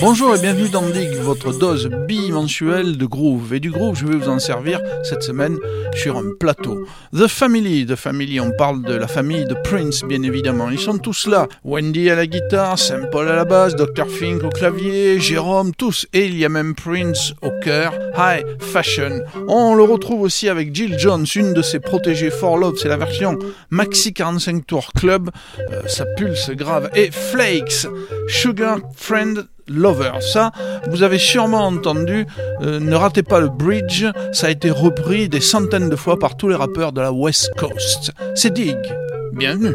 Bonjour et bienvenue dans Dig, votre dose bimensuelle de groove. Et du groove, je vais vous en servir cette semaine sur un plateau. The Family, The Family, on parle de la famille de Prince, bien évidemment. Ils sont tous là. Wendy à la guitare, Saint Paul à la basse, Dr. Fink au clavier, Jérôme, tous. Et il y a même Prince au cœur. High Fashion. On le retrouve aussi avec Jill Jones, une de ses protégées For Love, c'est la version Maxi 45 Tour Club. Euh, ça pulse grave. Et Flakes, Sugar Friend Lover. Ça, vous avez sûrement entendu. Euh, ne ratez pas le bridge. Ça a été repris des centaines de fois par tous les rappeurs de la West Coast. C'est Dig. Bienvenue.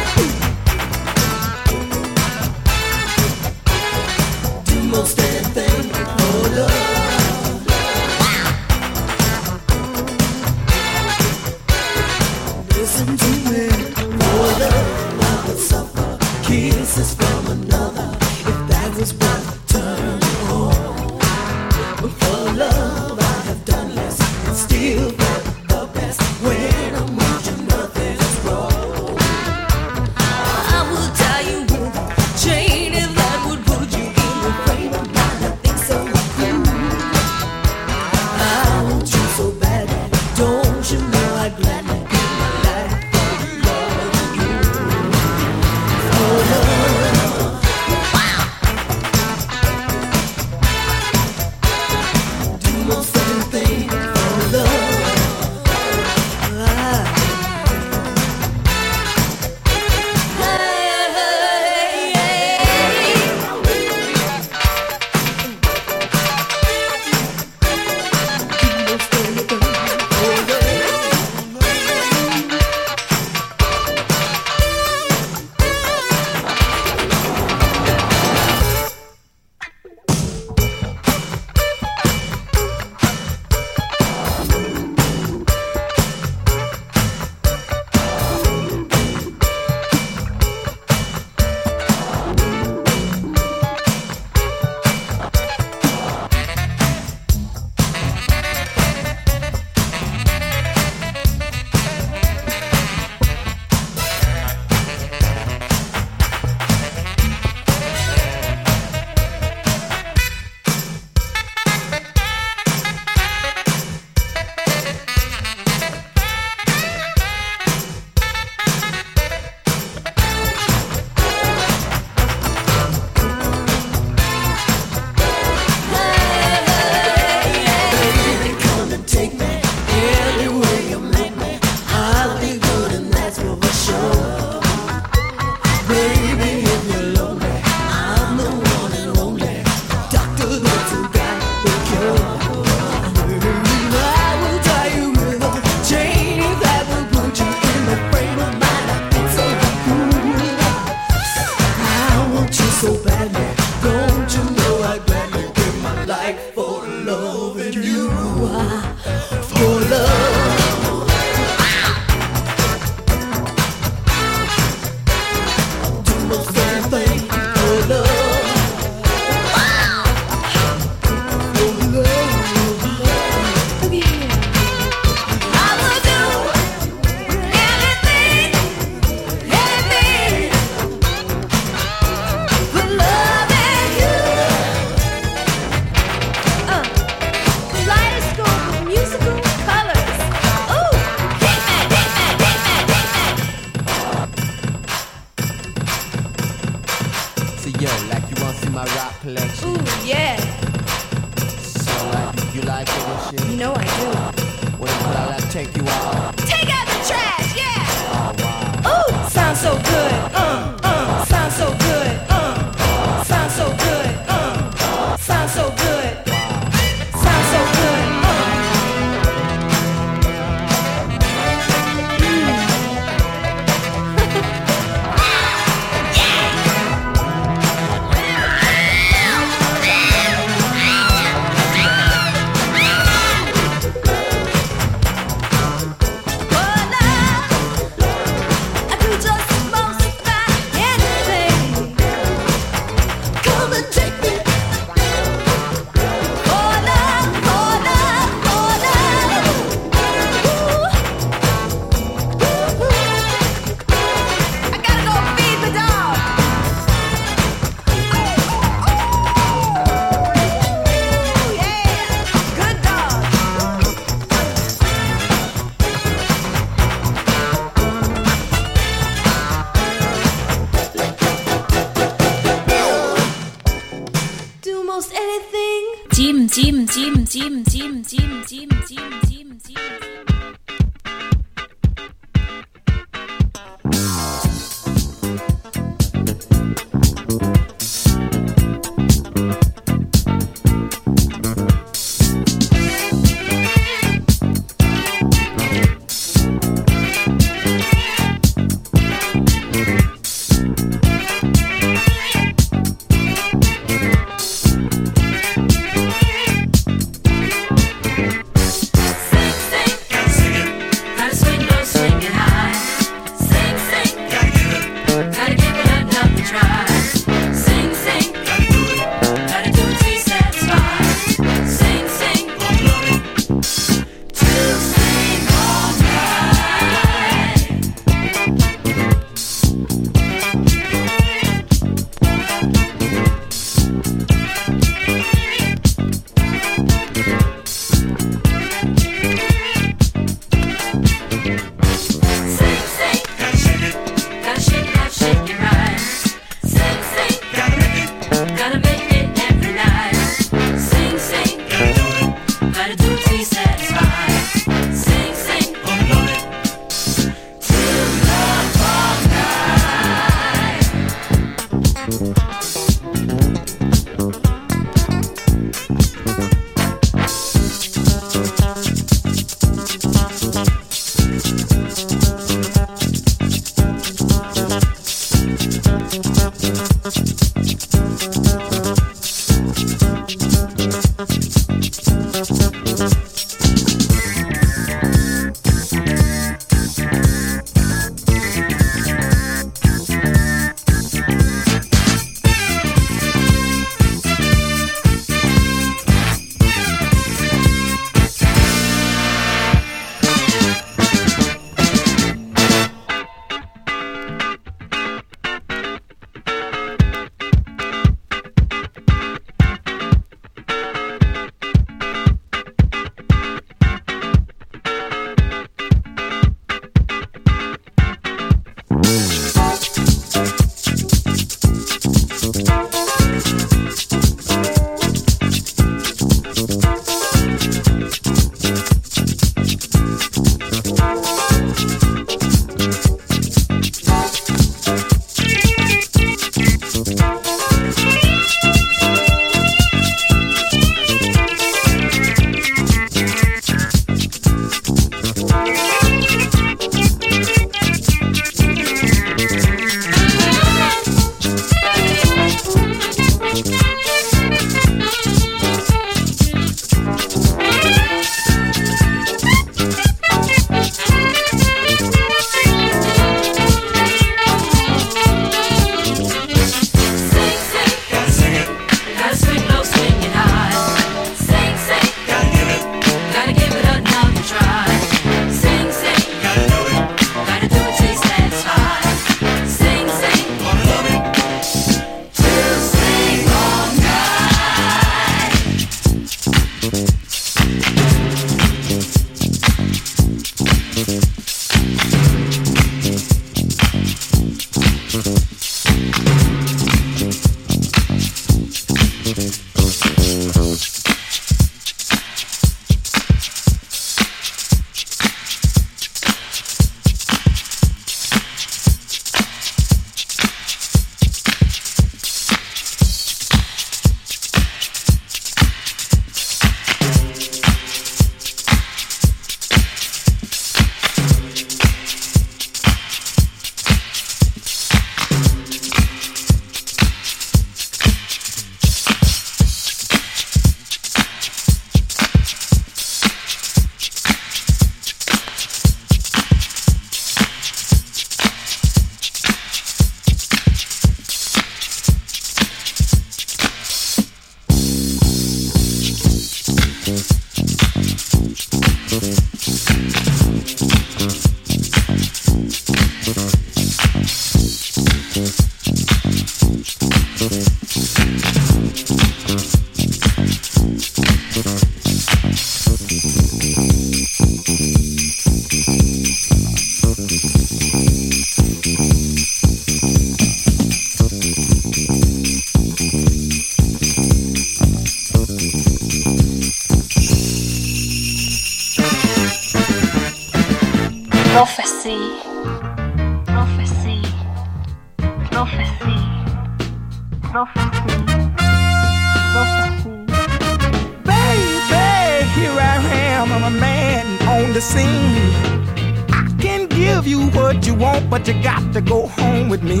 You got to go home with me.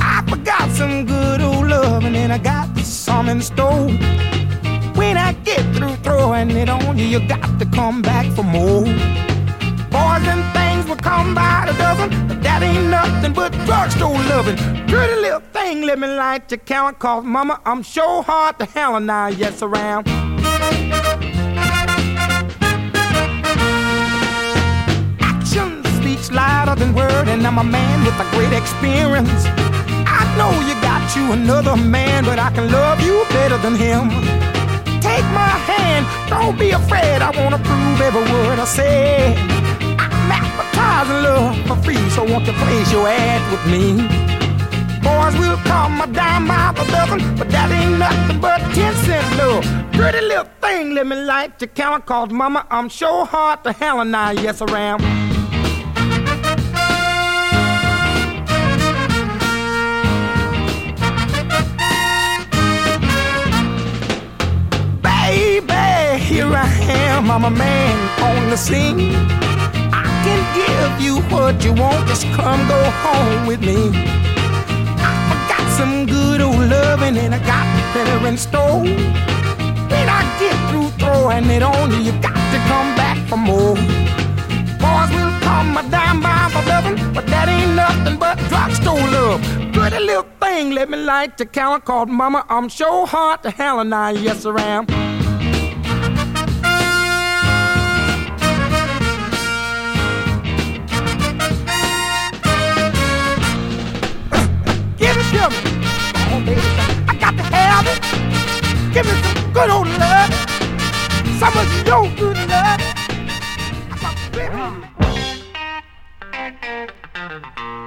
I forgot some good old love, and I got some in store. When I get through throwing it on you, you got to come back for more. Boys and things will come by the dozen, but that ain't nothing but drugstore loving. Pretty little thing, let me light your count, cause mama, I'm sure hard to hell and I yes around. Louder than word, and I'm a man with a great experience. I know you got you another man, but I can love you better than him. Take my hand, don't be afraid. I wanna prove every word I say. I'm advertising love for free, so won't you place your ad with me? Boys will come a dime by the dozen, but that ain't nothing but ten cent love. Pretty little thing, let me light your count, cause mama, I'm sure hard to hell and I yes around. Baby, here I am, I'm a man on the scene. I can give you what you want, just come go home with me. I got some good old loving and I got better in store. When I get through throwing it on you, you got to come back for more. Boys will come a dime by for loving, but that ain't nothing but drugstore love. Pretty little thing, let me light the count called Mama. I'm sure hard to hell and I yes around. Give Give me some good old love. Some of your good love. I got to baby.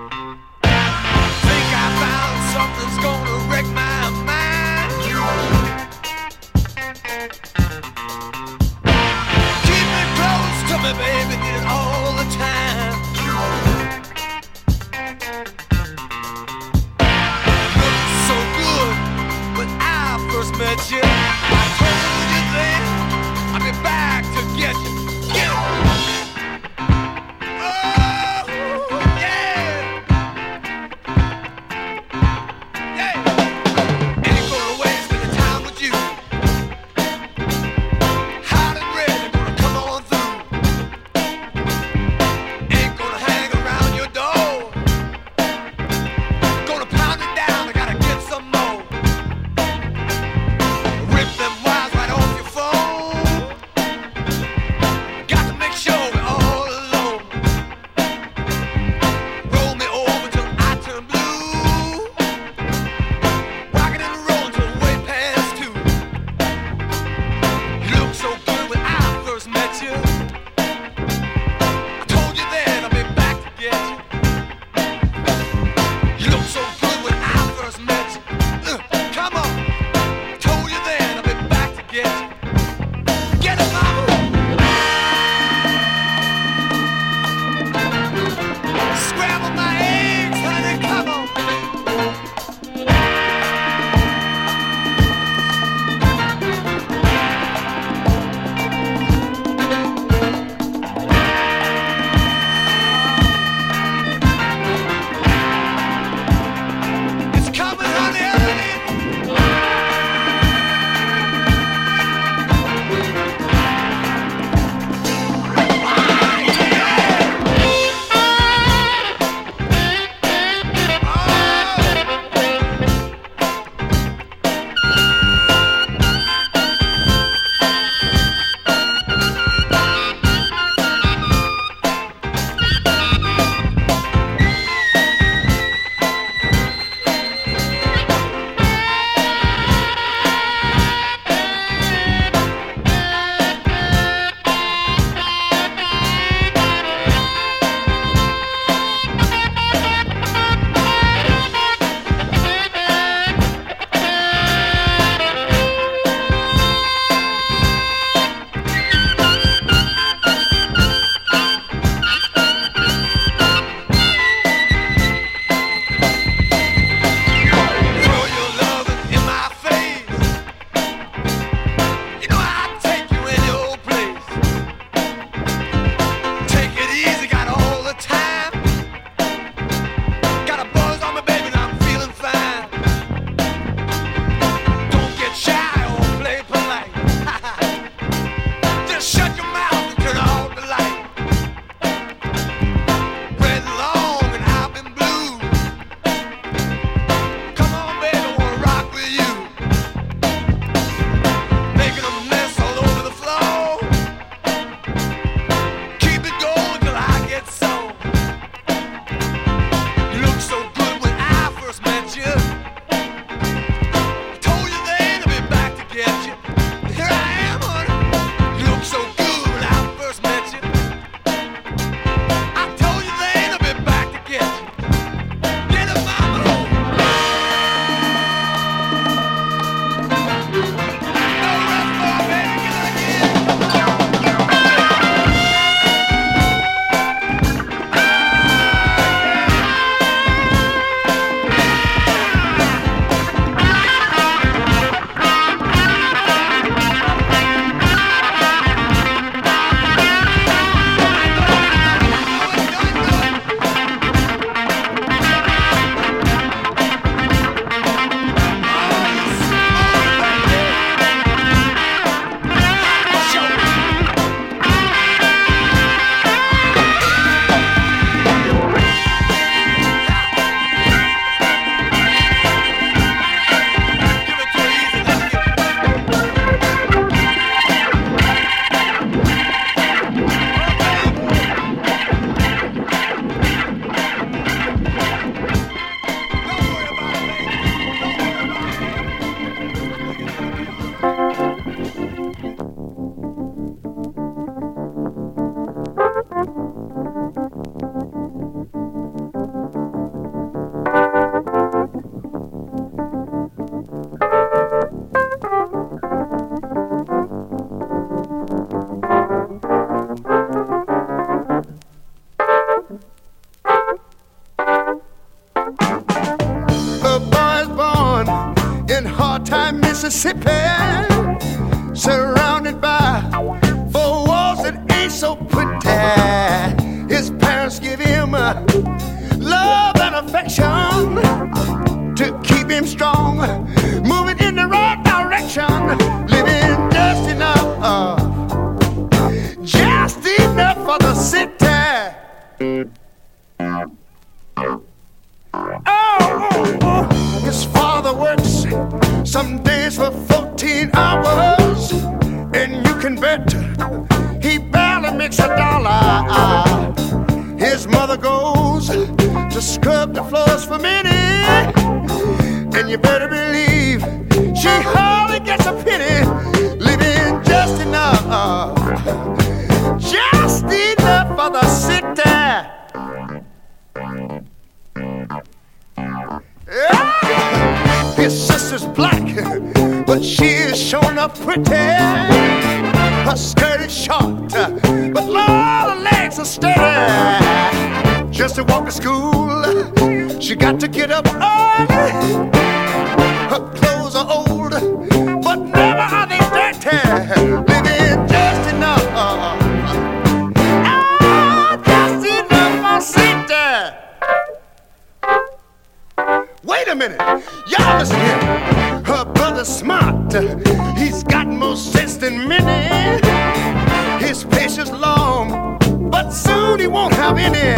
patience long, but soon he won't have any.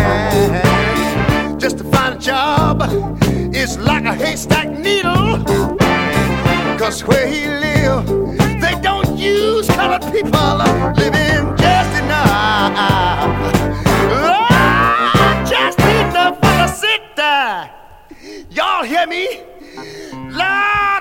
Just to find a job is like a haystack needle, cause where he live, they don't use colored people living just enough. Oh, just enough for the sick. Y'all hear me? Love.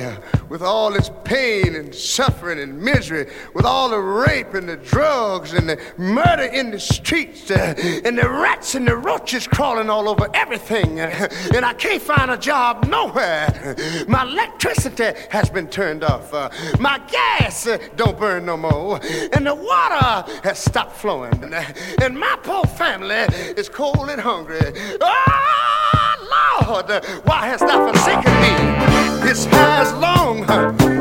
here with all this pain and suffering and misery, with all the rape and the drugs and the murder in the streets uh, and the rats and the roaches crawling all over everything. Uh, and I can't find a job nowhere. My electricity has been turned off. Uh, my gas uh, don't burn no more. And the water has stopped flowing. Uh, and my poor family is cold and hungry. Oh, Lord, why has thou forsaken me? His hair's long,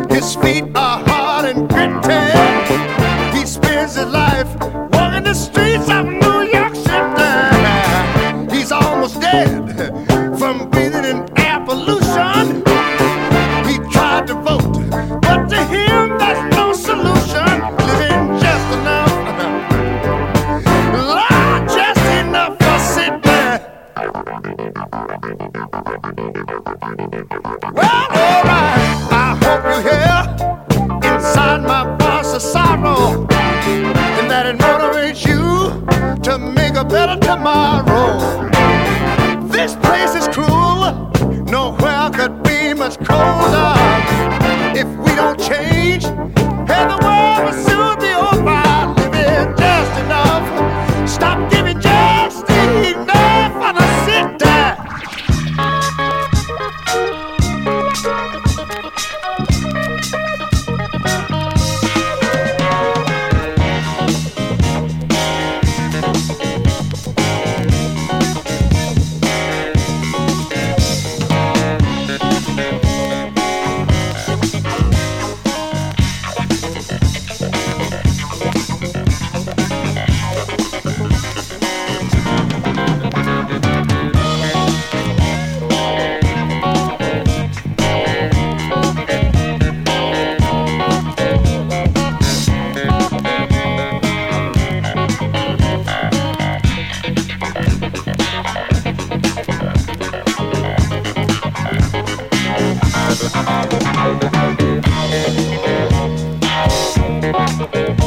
his feet are hard and gritty. He spends his life walking the streets of Thank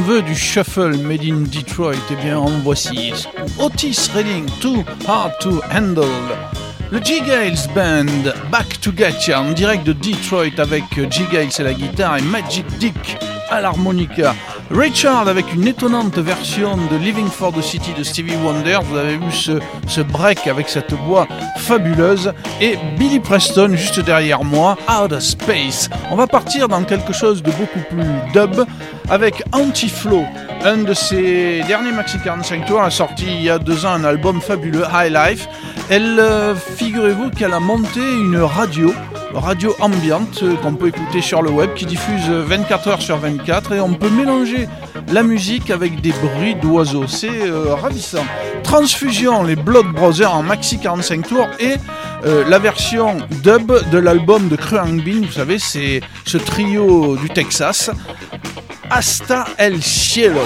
en veux du shuffle made in Detroit Eh bien, en voici Otis Redding, Too Hard to Handle. Le G. Gales Band, Back to Getcha, en direct de Detroit avec G. Gales à la guitare et Magic Dick à l'harmonica. Richard avec une étonnante version de Living for the City de Stevie Wonder. Vous avez vu ce break avec cette voix fabuleuse. Et Billy Preston juste derrière moi, Out of Space. On va partir dans quelque chose de beaucoup plus dub avec Anti-Flow. Un de ses derniers Maxi 45 tours a sorti il y a deux ans un album fabuleux, High Life. Elle, euh, figurez-vous qu'elle a monté une radio radio ambiante euh, qu'on peut écouter sur le web qui diffuse 24 heures sur 24 et on peut mélanger la musique avec des bruits d'oiseaux. C'est euh, ravissant. Transfusion, les Blood Brothers en maxi 45 tours et la version dub de l'album de Cruang Bean, vous savez, c'est ce trio du Texas. Hasta el cielo.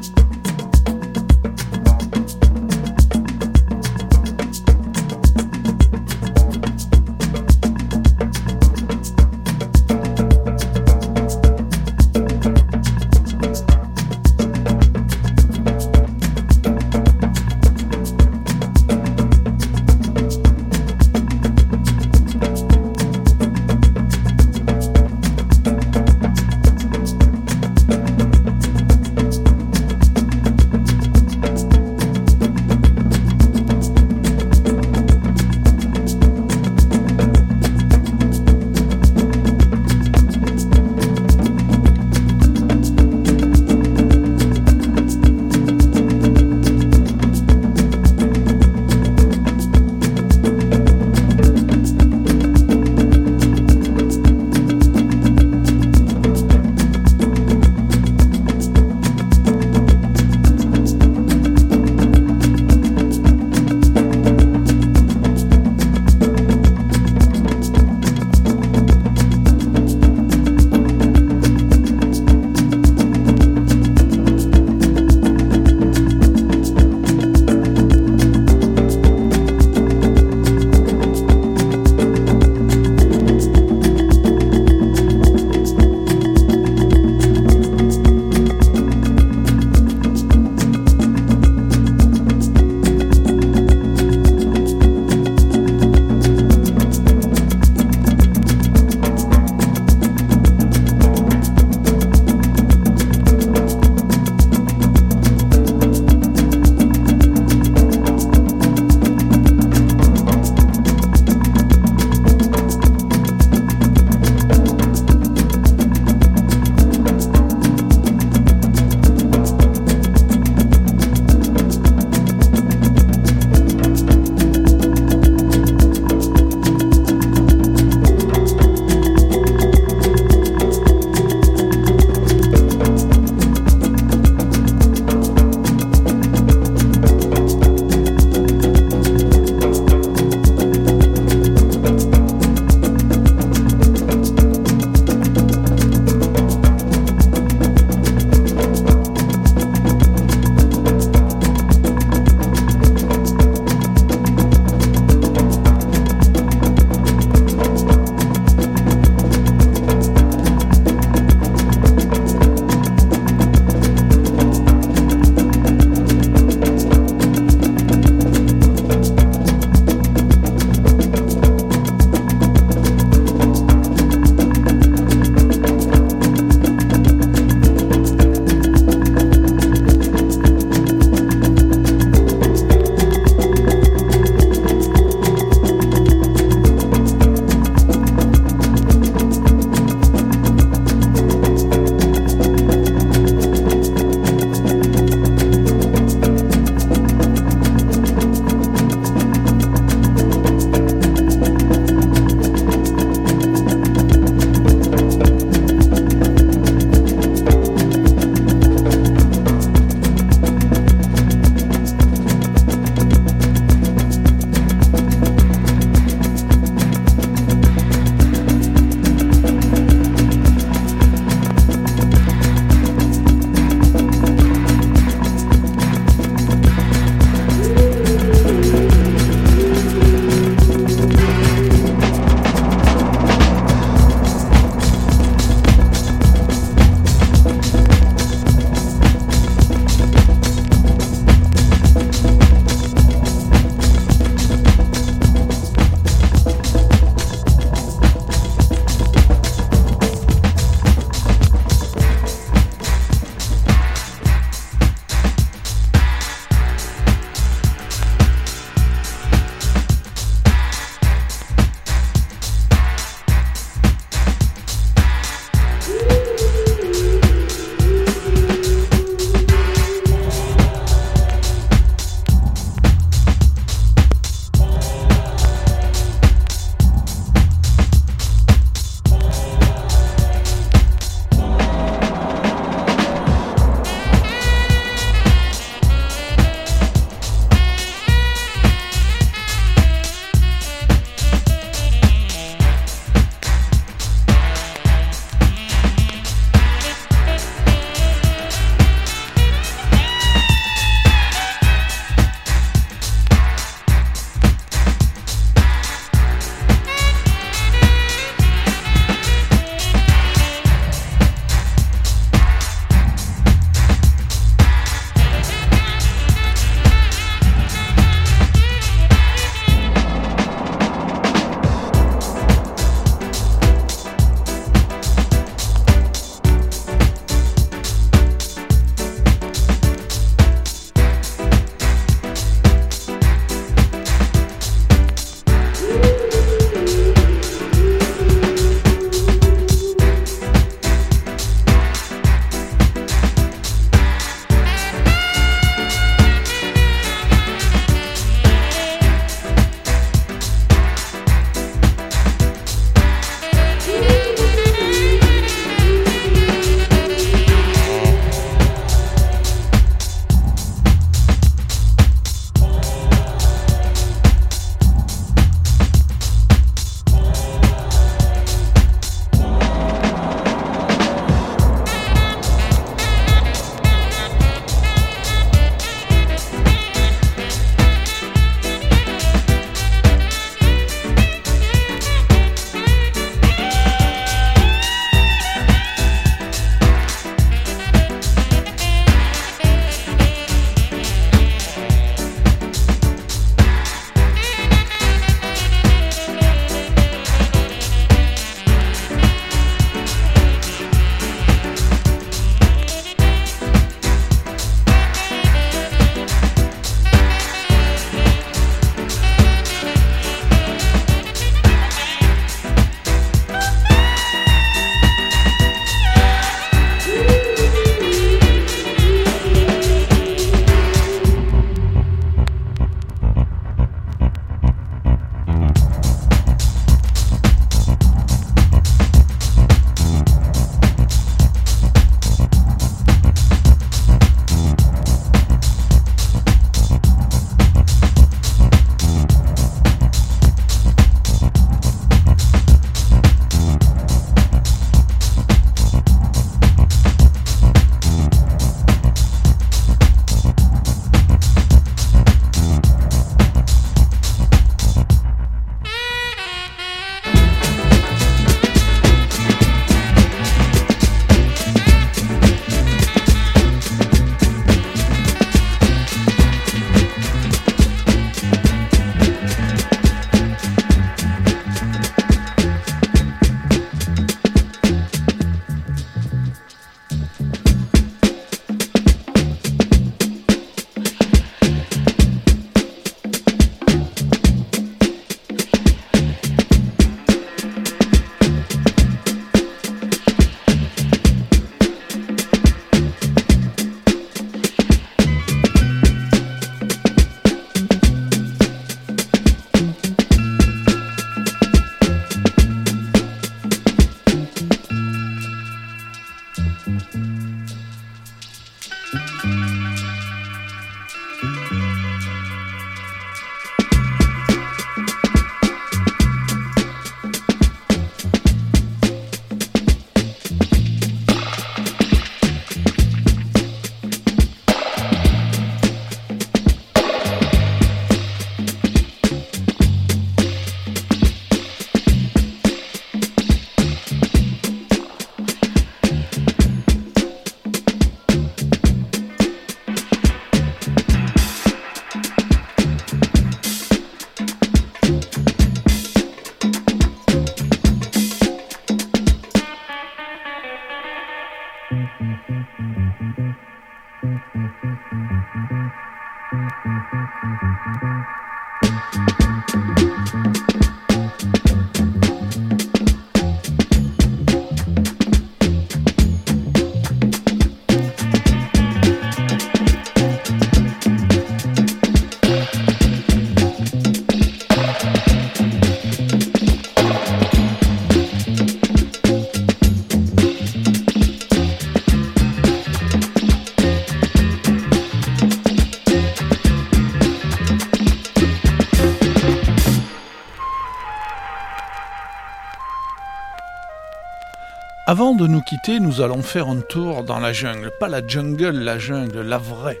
Avant de nous quitter, nous allons faire un tour dans la jungle. Pas la jungle, la jungle, la vraie.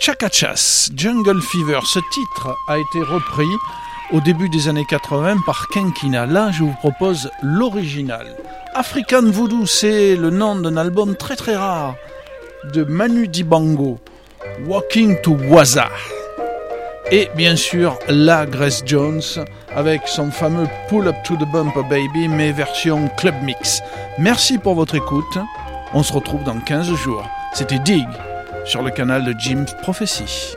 Chakachas, Jungle Fever. Ce titre a été repris au début des années 80 par Kenkina. Là, je vous propose l'original. African Voodoo, c'est le nom d'un album très très rare de Manu Dibango. Walking to Waza et bien sûr la Grace Jones avec son fameux Pull Up to the Bumper Baby mais version club mix. Merci pour votre écoute. On se retrouve dans 15 jours. C'était Dig sur le canal de Jim Prophecy.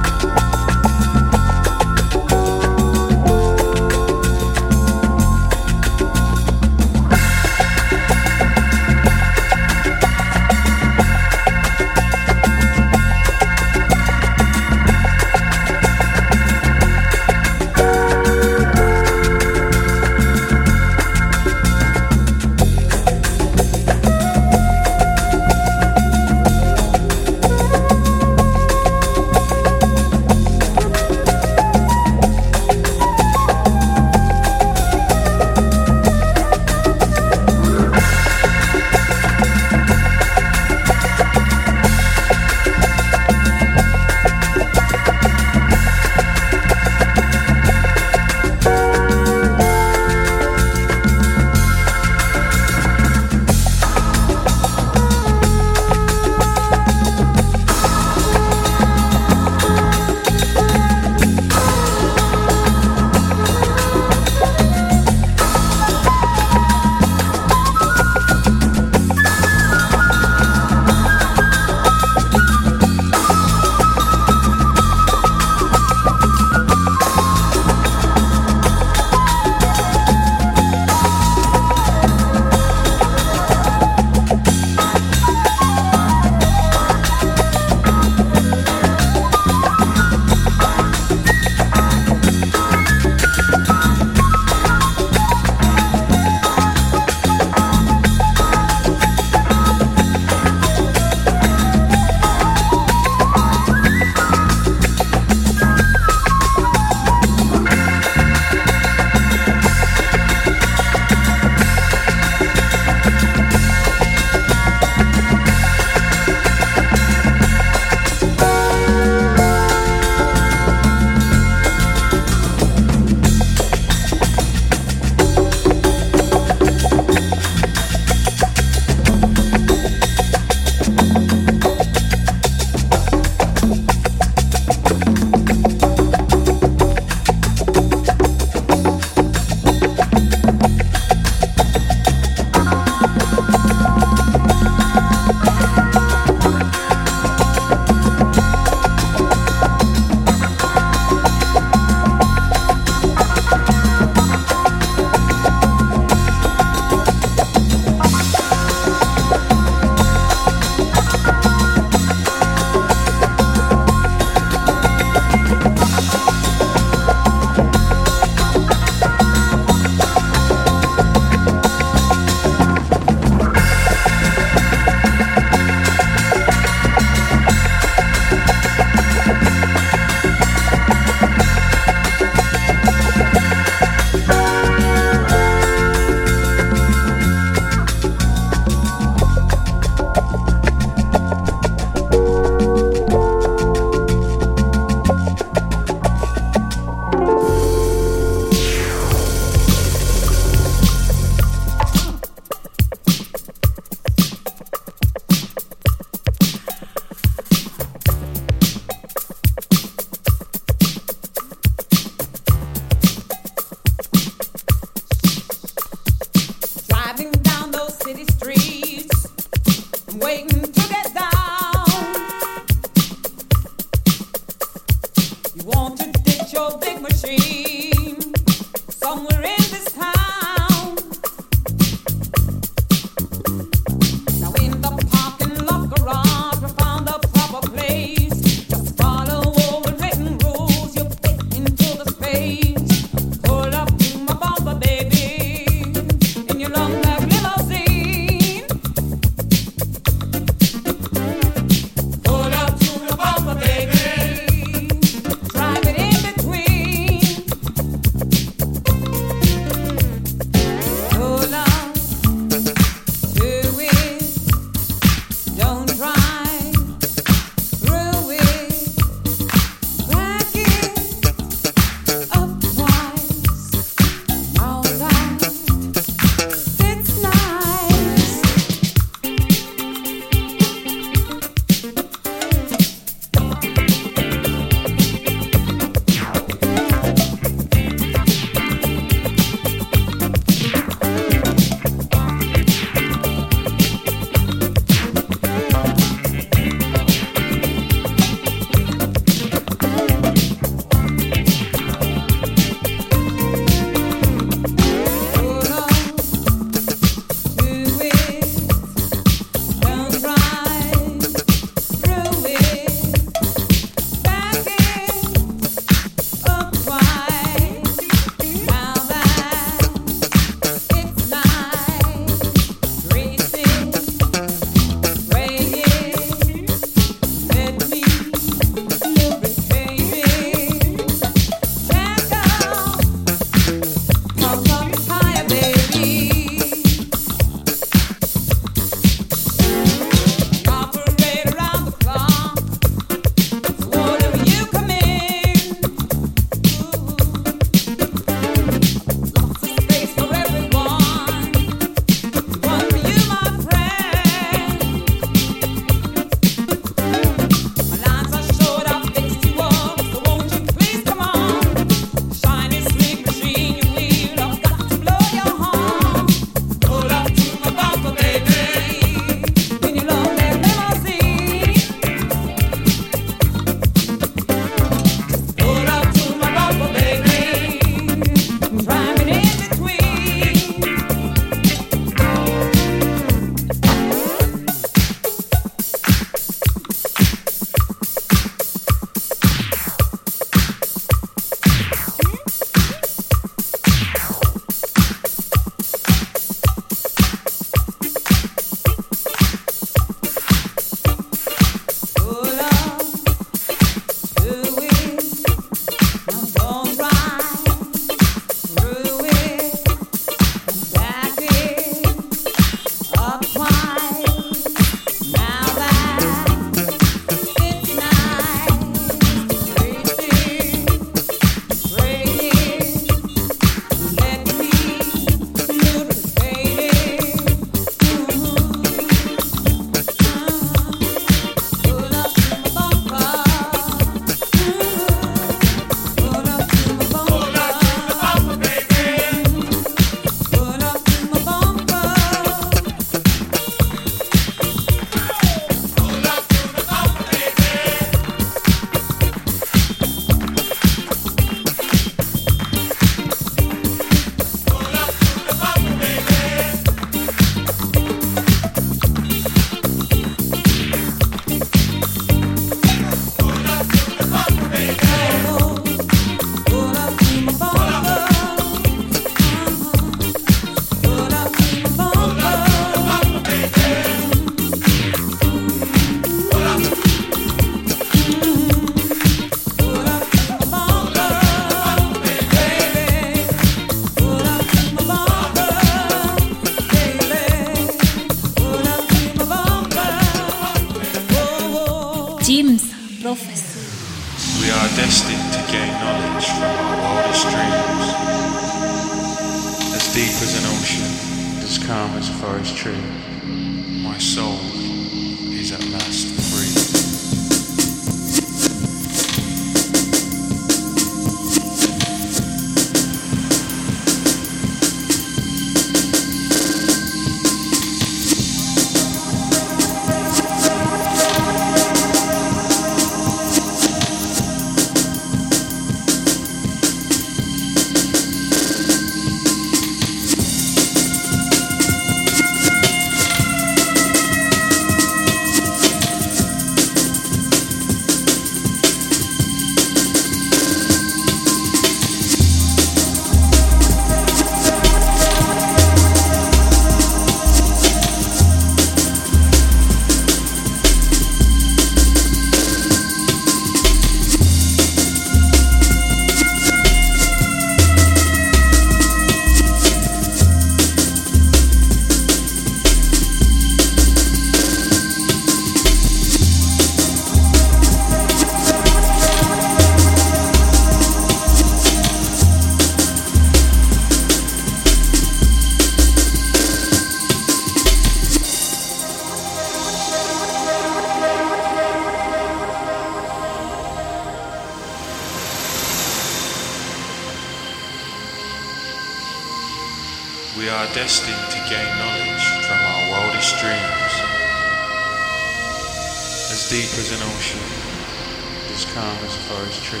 as a forest tree.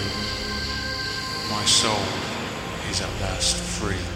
My soul is at last free.